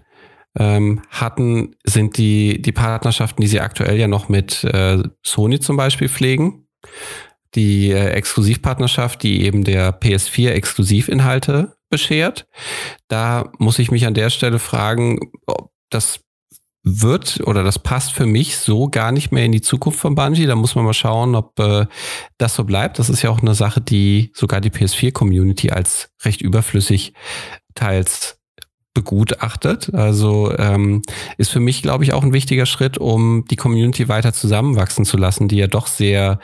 ähm, hatten, sind die, die Partnerschaften, die sie aktuell ja noch mit äh, Sony zum Beispiel pflegen. Die äh, Exklusivpartnerschaft, die eben der PS4 Exklusivinhalte beschert. Da muss ich mich an der Stelle fragen, ob das wird oder das passt für mich so gar nicht mehr in die Zukunft von Bungie. Da muss man mal schauen, ob äh, das so bleibt. Das ist ja auch eine Sache, die sogar die PS4-Community als recht überflüssig teils begutachtet. Also ähm, ist für mich, glaube ich, auch ein wichtiger Schritt, um die Community weiter zusammenwachsen zu lassen, die ja doch sehr,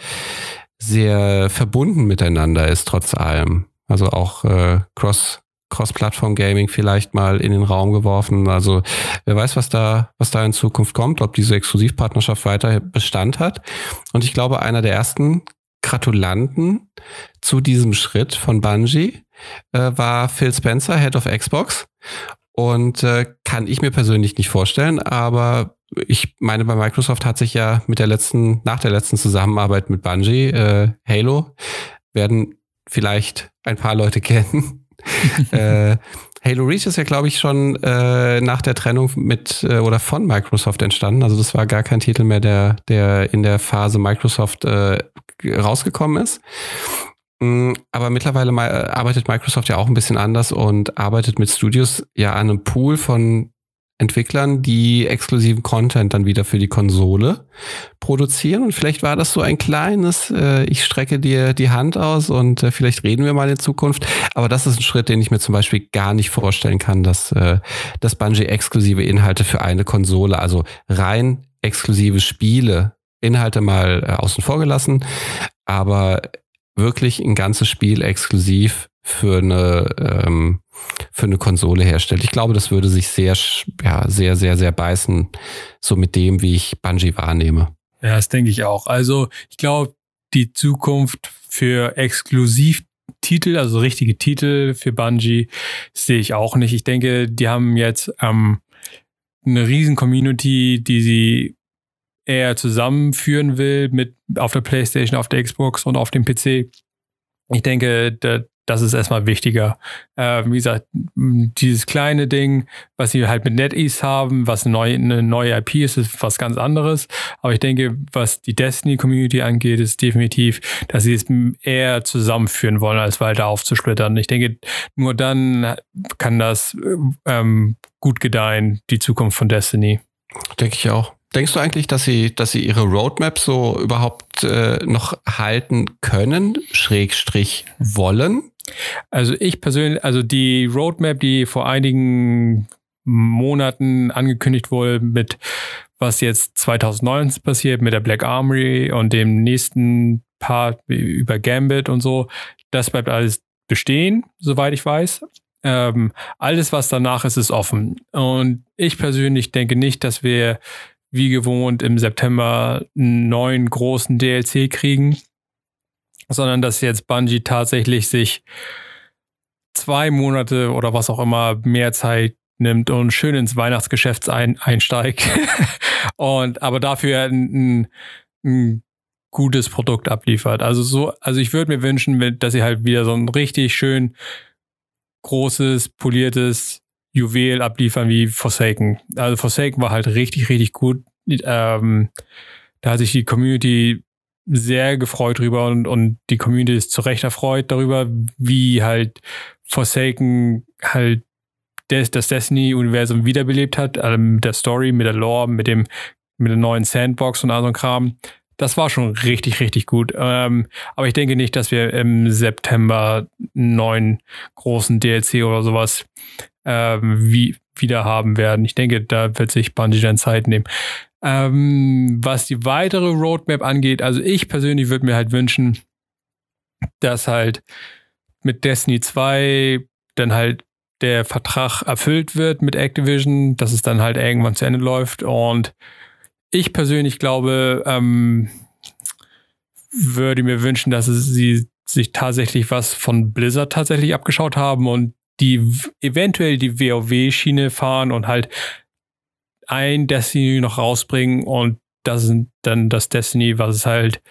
sehr verbunden miteinander ist, trotz allem. Also auch äh, Cross, Cross-Plattform-Gaming vielleicht mal in den Raum geworfen. Also wer weiß, was da, was da in Zukunft kommt, ob diese Exklusivpartnerschaft weiter Bestand hat. Und ich glaube, einer der ersten Gratulanten zu diesem Schritt von Bungie äh, war Phil Spencer, Head of Xbox. Und äh, kann ich mir persönlich nicht vorstellen, aber ich meine, bei Microsoft hat sich ja mit der letzten, nach der letzten Zusammenarbeit mit Bungie, äh, Halo, werden vielleicht ein paar Leute kennen. äh, Halo Reach ist ja, glaube ich, schon äh, nach der Trennung mit äh, oder von Microsoft entstanden. Also das war gar kein Titel mehr, der, der in der Phase Microsoft äh, rausgekommen ist. Mm, aber mittlerweile arbeitet Microsoft ja auch ein bisschen anders und arbeitet mit Studios ja an einem Pool von Entwicklern, die exklusiven Content dann wieder für die Konsole produzieren. Und vielleicht war das so ein kleines, äh, ich strecke dir die Hand aus und äh, vielleicht reden wir mal in Zukunft. Aber das ist ein Schritt, den ich mir zum Beispiel gar nicht vorstellen kann, dass, äh, dass Bungie exklusive Inhalte für eine Konsole, also rein exklusive Spiele, Inhalte mal äh, außen vor gelassen, aber wirklich ein ganzes Spiel exklusiv für eine, ähm, für eine Konsole herstellt. Ich glaube, das würde sich sehr, ja, sehr, sehr, sehr beißen, so mit dem, wie ich Bungie wahrnehme.
Ja, das denke ich auch. Also ich glaube, die Zukunft für Exklusivtitel, also richtige Titel für Bungie, sehe ich auch nicht. Ich denke, die haben jetzt ähm, eine riesen Community, die sie er zusammenführen will mit auf der PlayStation, auf der Xbox und auf dem PC. Ich denke, das ist erstmal wichtiger. Äh, wie gesagt, dieses kleine Ding, was sie halt mit NetEase haben, was eine neue, eine neue IP ist, ist was ganz anderes. Aber ich denke, was die Destiny-Community angeht, ist definitiv, dass sie es eher zusammenführen wollen, als weiter aufzusplittern. Ich denke, nur dann kann das ähm, gut gedeihen, die Zukunft von Destiny.
Denke ich auch. Denkst du eigentlich, dass sie, dass sie ihre Roadmap so überhaupt äh, noch halten können, Schrägstrich wollen?
Also ich persönlich, also die Roadmap, die vor einigen Monaten angekündigt wurde, mit was jetzt 2019 passiert, mit der Black Armory und dem nächsten Part über Gambit und so, das bleibt alles bestehen, soweit ich weiß. Ähm, alles, was danach ist, ist offen. Und ich persönlich denke nicht, dass wir wie gewohnt im September einen neuen großen DLC kriegen. sondern dass jetzt Bungie tatsächlich sich zwei Monate oder was auch immer mehr Zeit nimmt und schön ins Weihnachtsgeschäft ein, einsteigt und aber dafür ein, ein, gutes Produkt abliefert. Also so, also ich würde mir wünschen, dass sie halt wieder so ein richtig schön großes, poliertes Juwel abliefern wie Forsaken. Also Forsaken war halt richtig, richtig gut. Ähm, da hat sich die Community sehr gefreut drüber und, und die Community ist zu Recht erfreut darüber, wie halt Forsaken halt des, das Destiny-Universum wiederbelebt hat, also mit der Story, mit der Lore, mit dem, mit der neuen Sandbox und all so ein Kram. Das war schon richtig, richtig gut. Ähm, aber ich denke nicht, dass wir im September einen neuen großen DLC oder sowas ähm, wie, wieder haben werden. Ich denke, da wird sich Bungie dann Zeit nehmen. Ähm, was die weitere Roadmap angeht, also ich persönlich würde mir halt wünschen, dass halt mit Destiny 2 dann halt der Vertrag erfüllt wird mit Activision, dass es dann halt irgendwann zu Ende läuft. Und ich persönlich glaube, ähm, würde mir wünschen, dass sie sich tatsächlich was von Blizzard tatsächlich abgeschaut haben und die eventuell die WoW-Schiene fahren und halt ein Destiny noch rausbringen und das sind dann das Destiny, was es halt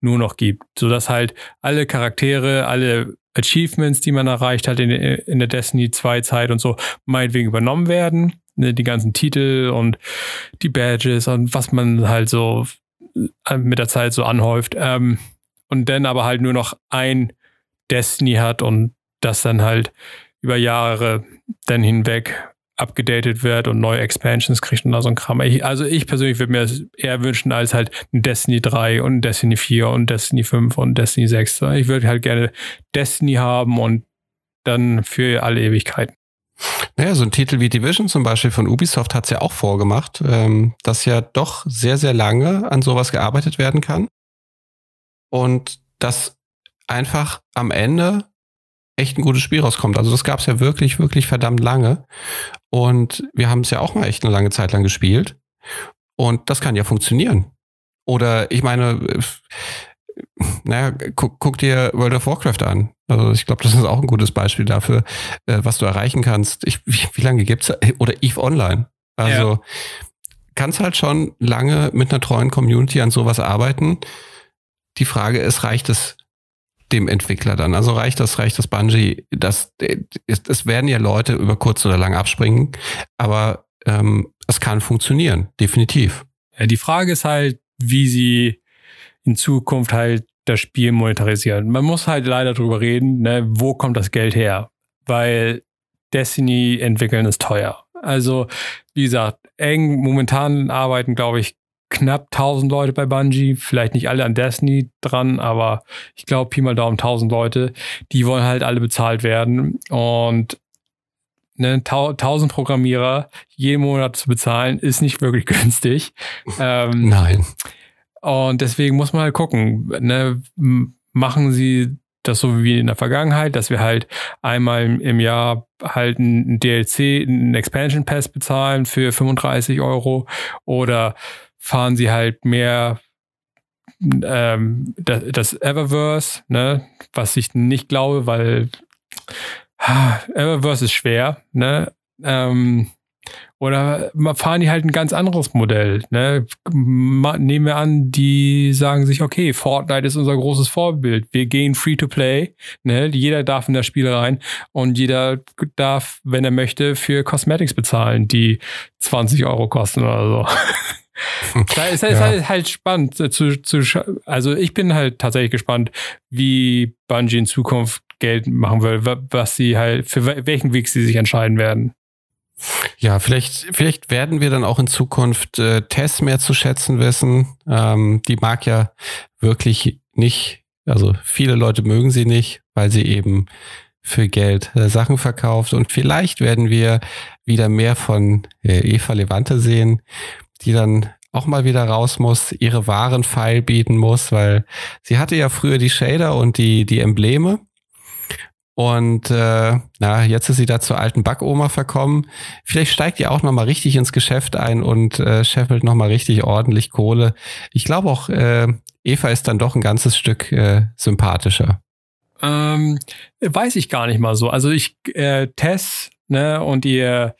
nur noch gibt. Sodass halt alle Charaktere, alle Achievements, die man erreicht hat in, in der Destiny 2 Zeit und so, meinetwegen übernommen werden. Ne, die ganzen Titel und die Badges und was man halt so äh, mit der Zeit so anhäuft. Ähm, und dann aber halt nur noch ein Destiny hat und das dann halt über Jahre dann hinweg abgedatet wird und neue Expansions kriegt und da so ein Kram. Ich, also ich persönlich würde mir das eher wünschen als halt ein Destiny 3 und ein Destiny 4 und Destiny 5 und Destiny 6. Ich würde halt gerne Destiny haben und dann für alle Ewigkeiten.
Naja, so ein Titel wie Division zum Beispiel von Ubisoft hat es ja auch vorgemacht, ähm, dass ja doch sehr, sehr lange an sowas gearbeitet werden kann. Und dass einfach am Ende echt ein gutes Spiel rauskommt. Also das gab es ja wirklich, wirklich verdammt lange. Und wir haben es ja auch mal echt eine lange Zeit lang gespielt. Und das kann ja funktionieren. Oder ich meine, äh, naja, guck, guck dir World of Warcraft an. Also ich glaube, das ist auch ein gutes Beispiel dafür, äh, was du erreichen kannst. Ich, wie, wie lange gibt's Oder EVE Online. Also ja. kannst halt schon lange mit einer treuen Community an sowas arbeiten. Die Frage ist, reicht es dem Entwickler dann. Also reicht das, reicht das Bungee, das, es werden ja Leute über kurz oder lang abspringen, aber ähm, es kann funktionieren, definitiv.
Ja, die Frage ist halt, wie sie in Zukunft halt das Spiel monetarisieren. Man muss halt leider drüber reden, ne, wo kommt das Geld her? Weil Destiny entwickeln ist teuer. Also, wie gesagt, eng momentan arbeiten, glaube ich, knapp 1000 Leute bei Bungie, vielleicht nicht alle an Destiny dran, aber ich glaube, Pi mal Daumen 1000 Leute, die wollen halt alle bezahlt werden und ne, 1000 Programmierer jeden Monat zu bezahlen, ist nicht wirklich günstig.
Ähm, Nein.
Und deswegen muss man halt gucken, ne, machen sie das so wie in der Vergangenheit, dass wir halt einmal im Jahr halt ein DLC, einen Expansion Pass bezahlen für 35 Euro oder fahren sie halt mehr ähm, das, das Eververse, ne, was ich nicht glaube, weil ah, Eververse ist schwer, ne? Ähm, oder fahren die halt ein ganz anderes Modell. Ne? Nehmen wir an, die sagen sich, okay, Fortnite ist unser großes Vorbild. Wir gehen free to play. Ne? Jeder darf in das Spiel rein und jeder darf, wenn er möchte, für Cosmetics bezahlen, die 20 Euro kosten oder so. Da ist, ja. halt, halt spannend zu, zu, also ich bin halt tatsächlich gespannt, wie Bungie in Zukunft Geld machen will, was sie halt, für welchen Weg sie sich entscheiden werden.
Ja, vielleicht, vielleicht werden wir dann auch in Zukunft äh, Tess mehr zu schätzen wissen. Ähm, die mag ja wirklich nicht, also viele Leute mögen sie nicht, weil sie eben für Geld äh, Sachen verkauft. Und vielleicht werden wir wieder mehr von äh, Eva Levante sehen, die dann auch mal wieder raus muss, ihre wahren Pfeil bieten muss, weil sie hatte ja früher die Shader und die, die Embleme. Und äh, na, jetzt ist sie da zur alten Backoma verkommen. Vielleicht steigt ihr auch nochmal richtig ins Geschäft ein und äh, scheffelt nochmal richtig ordentlich Kohle. Ich glaube auch, äh, Eva ist dann doch ein ganzes Stück äh, sympathischer.
Ähm, weiß ich gar nicht mal so. Also ich, äh, Tess, ne, und ihr,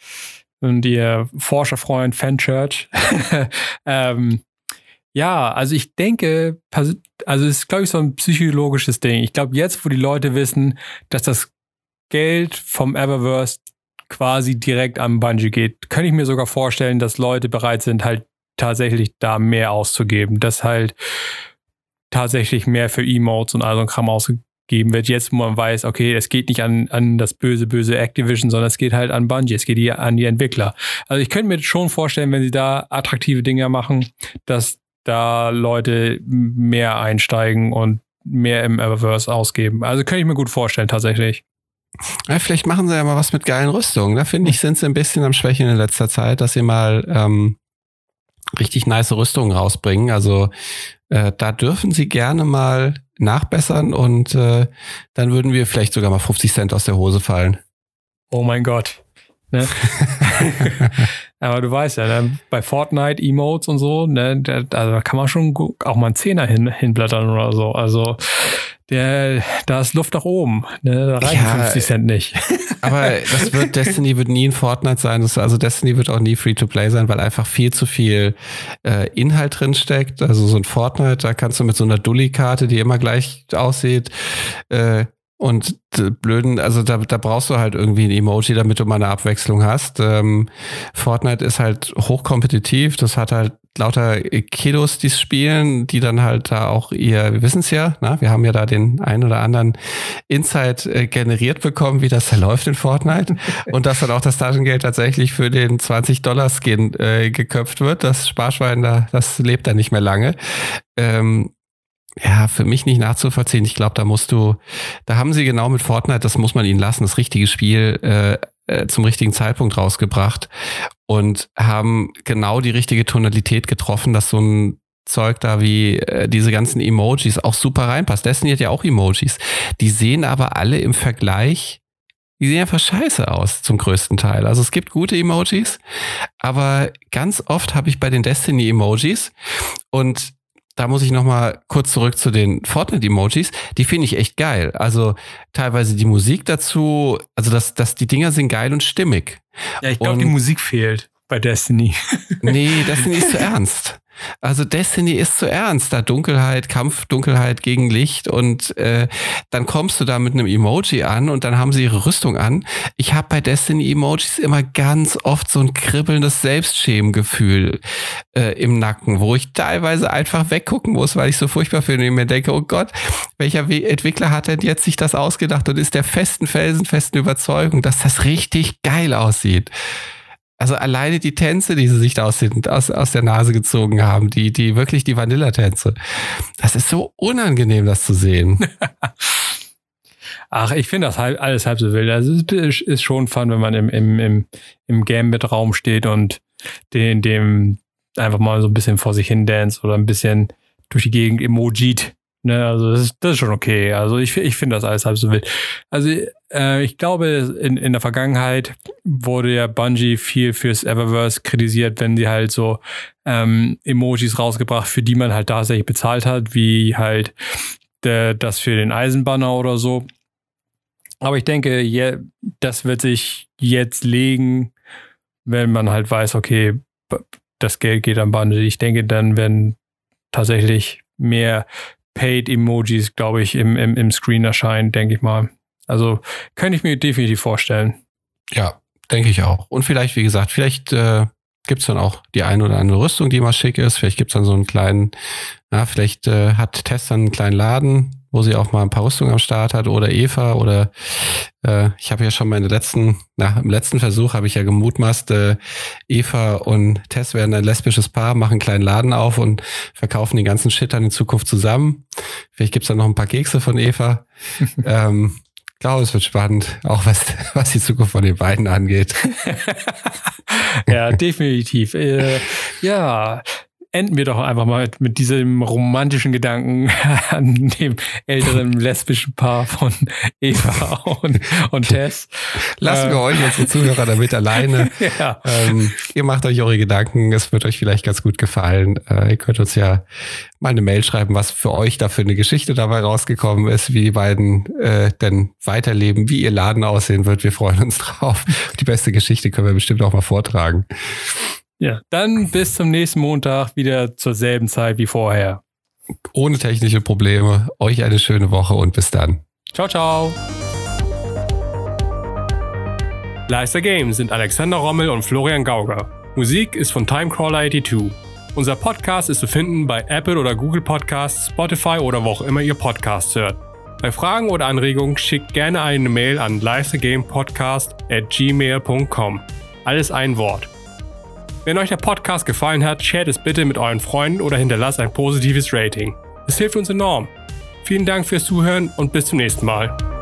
und ihr Forscherfreund Fanchurch, ähm, ja, also ich denke, also es ist, glaube ich, so ein psychologisches Ding. Ich glaube, jetzt, wo die Leute wissen, dass das Geld vom Eververse quasi direkt am Bungie geht, könnte ich mir sogar vorstellen, dass Leute bereit sind, halt tatsächlich da mehr auszugeben. Dass halt tatsächlich mehr für Emotes und all so ein Kram ausgegeben wird. Jetzt, wo man weiß, okay, es geht nicht an, an das böse, böse Activision, sondern es geht halt an Bungie, es geht hier an die Entwickler. Also ich könnte mir schon vorstellen, wenn sie da attraktive Dinge machen, dass da Leute mehr einsteigen und mehr im Eververse ausgeben. Also könnte ich mir gut vorstellen, tatsächlich.
Ja, vielleicht machen sie ja mal was mit geilen Rüstungen. Da finde ich, sind sie ein bisschen am Schwächen in letzter Zeit, dass sie mal ähm, richtig nice Rüstungen rausbringen. Also äh, da dürfen sie gerne mal nachbessern und äh, dann würden wir vielleicht sogar mal 50 Cent aus der Hose fallen.
Oh mein Gott. Ne? Aber du weißt ja, ne, bei Fortnite Emotes und so, ne, da, da kann man schon auch mal einen Zehner hin, hinblättern oder so. Also der, da ist Luft nach oben. Ne? Da reichen ja, 50 Cent nicht.
Aber das wird, Destiny wird nie ein Fortnite sein. Das, also Destiny wird auch nie Free-to-Play sein, weil einfach viel zu viel äh, Inhalt drin steckt. Also so ein Fortnite, da kannst du mit so einer Dully-Karte, die immer gleich aussieht, äh, und blöden, also da, da brauchst du halt irgendwie ein Emoji, damit du mal eine Abwechslung hast. Ähm, Fortnite ist halt hochkompetitiv, das hat halt lauter Kiddos, die spielen, die dann halt da auch ihr, wir wissen es ja, na, wir haben ja da den ein oder anderen Insight äh, generiert bekommen, wie das da läuft in Fortnite und dass dann auch das Taschengeld tatsächlich für den 20 Dollar Skin äh, geköpft wird. Das Sparschwein da, das lebt da nicht mehr lange. Ähm, ja, für mich nicht nachzuvollziehen. Ich glaube, da musst du, da haben sie genau mit Fortnite, das muss man ihnen lassen, das richtige Spiel äh, äh, zum richtigen Zeitpunkt rausgebracht und haben genau die richtige Tonalität getroffen, dass so ein Zeug da wie äh, diese ganzen Emojis auch super reinpasst. Destiny hat ja auch Emojis. Die sehen aber alle im Vergleich, die sehen einfach scheiße aus zum größten Teil. Also es gibt gute Emojis, aber ganz oft habe ich bei den Destiny Emojis und da muss ich noch mal kurz zurück zu den Fortnite-Emojis. Die finde ich echt geil. Also teilweise die Musik dazu, also das, das, die Dinger sind geil und stimmig.
Ja, ich glaube, die Musik fehlt bei Destiny.
nee, Destiny ist zu ernst. Also Destiny ist zu ernst, da Dunkelheit, Kampf, Dunkelheit gegen Licht und äh, dann kommst du da mit einem Emoji an und dann haben sie ihre Rüstung an. Ich habe bei Destiny Emojis immer ganz oft so ein kribbelndes Selbstschämgefühl äh, im Nacken, wo ich teilweise einfach weggucken muss, weil ich so furchtbar finde und mir denke, oh Gott, welcher Entwickler hat denn jetzt sich das ausgedacht und ist der festen, felsenfesten Überzeugung, dass das richtig geil aussieht. Also alleine die Tänze, die sie sich da aus, den, aus, aus der Nase gezogen haben, die, die wirklich die Vanillatänze. Das ist so unangenehm, das zu sehen.
Ach, ich finde das halb, alles halb so wild. Also es ist, ist schon fun, wenn man im, im, im, im Gambit-Raum steht und den, dem einfach mal so ein bisschen vor sich hin dance oder ein bisschen durch die Gegend emojit. Ne, also das ist, das ist schon okay. Also ich, ich finde das alles halb so wild. Also äh, ich glaube, in, in der Vergangenheit wurde ja Bungie viel fürs Eververse kritisiert, wenn sie halt so ähm, Emojis rausgebracht, für die man halt tatsächlich bezahlt hat, wie halt der, das für den Eisenbanner oder so. Aber ich denke, je, das wird sich jetzt legen, wenn man halt weiß, okay, das Geld geht an Bungie. Ich denke, dann werden tatsächlich mehr Paid-Emojis, glaube ich, im, im, im Screen erscheinen, denke ich mal. Also könnte ich mir definitiv vorstellen.
Ja, denke ich auch. Und vielleicht, wie gesagt, vielleicht äh, gibt es dann auch die eine oder andere Rüstung, die mal schick ist. Vielleicht gibt es dann so einen kleinen, ja, vielleicht äh, hat Test dann einen kleinen Laden, wo sie auch mal ein paar Rüstungen am Start hat oder Eva oder äh, ich habe ja schon meine letzten, nach im letzten Versuch habe ich ja gemutmaßt, äh, Eva und Tess werden ein lesbisches Paar, machen einen kleinen Laden auf und verkaufen den ganzen Shit dann in Zukunft zusammen. Vielleicht gibt's dann noch ein paar Kekse von Eva. ähm, ich glaube, es wird spannend, auch was, was die Zukunft von den beiden angeht.
ja, definitiv. Äh, ja, enden wir doch einfach mal mit diesem romantischen Gedanken an dem älteren lesbischen Paar von Eva und, und Tess.
Lassen wir äh, euch, unsere Zuhörer, damit alleine. ja. ähm, ihr macht euch eure Gedanken, es wird euch vielleicht ganz gut gefallen. Äh, ihr könnt uns ja mal eine Mail schreiben, was für euch da für eine Geschichte dabei rausgekommen ist, wie die beiden äh, denn weiterleben, wie ihr Laden aussehen wird. Wir freuen uns drauf. Die beste Geschichte können wir bestimmt auch mal vortragen.
Ja, dann bis zum nächsten Montag wieder zur selben Zeit wie vorher.
Ohne technische Probleme. Euch eine schöne Woche und bis dann.
Ciao, ciao. Leister Games sind Alexander Rommel und Florian Gauger. Musik ist von Timecrawler 82. Unser Podcast ist zu finden bei Apple oder Google Podcasts, Spotify oder wo auch immer ihr Podcasts hört. Bei Fragen oder Anregungen schickt gerne eine Mail an leistergamepodcast at gmail.com. Alles ein Wort. Wenn euch der Podcast gefallen hat, shared es bitte mit euren Freunden oder hinterlasst ein positives Rating. Es hilft uns enorm. Vielen Dank fürs Zuhören und bis zum nächsten Mal.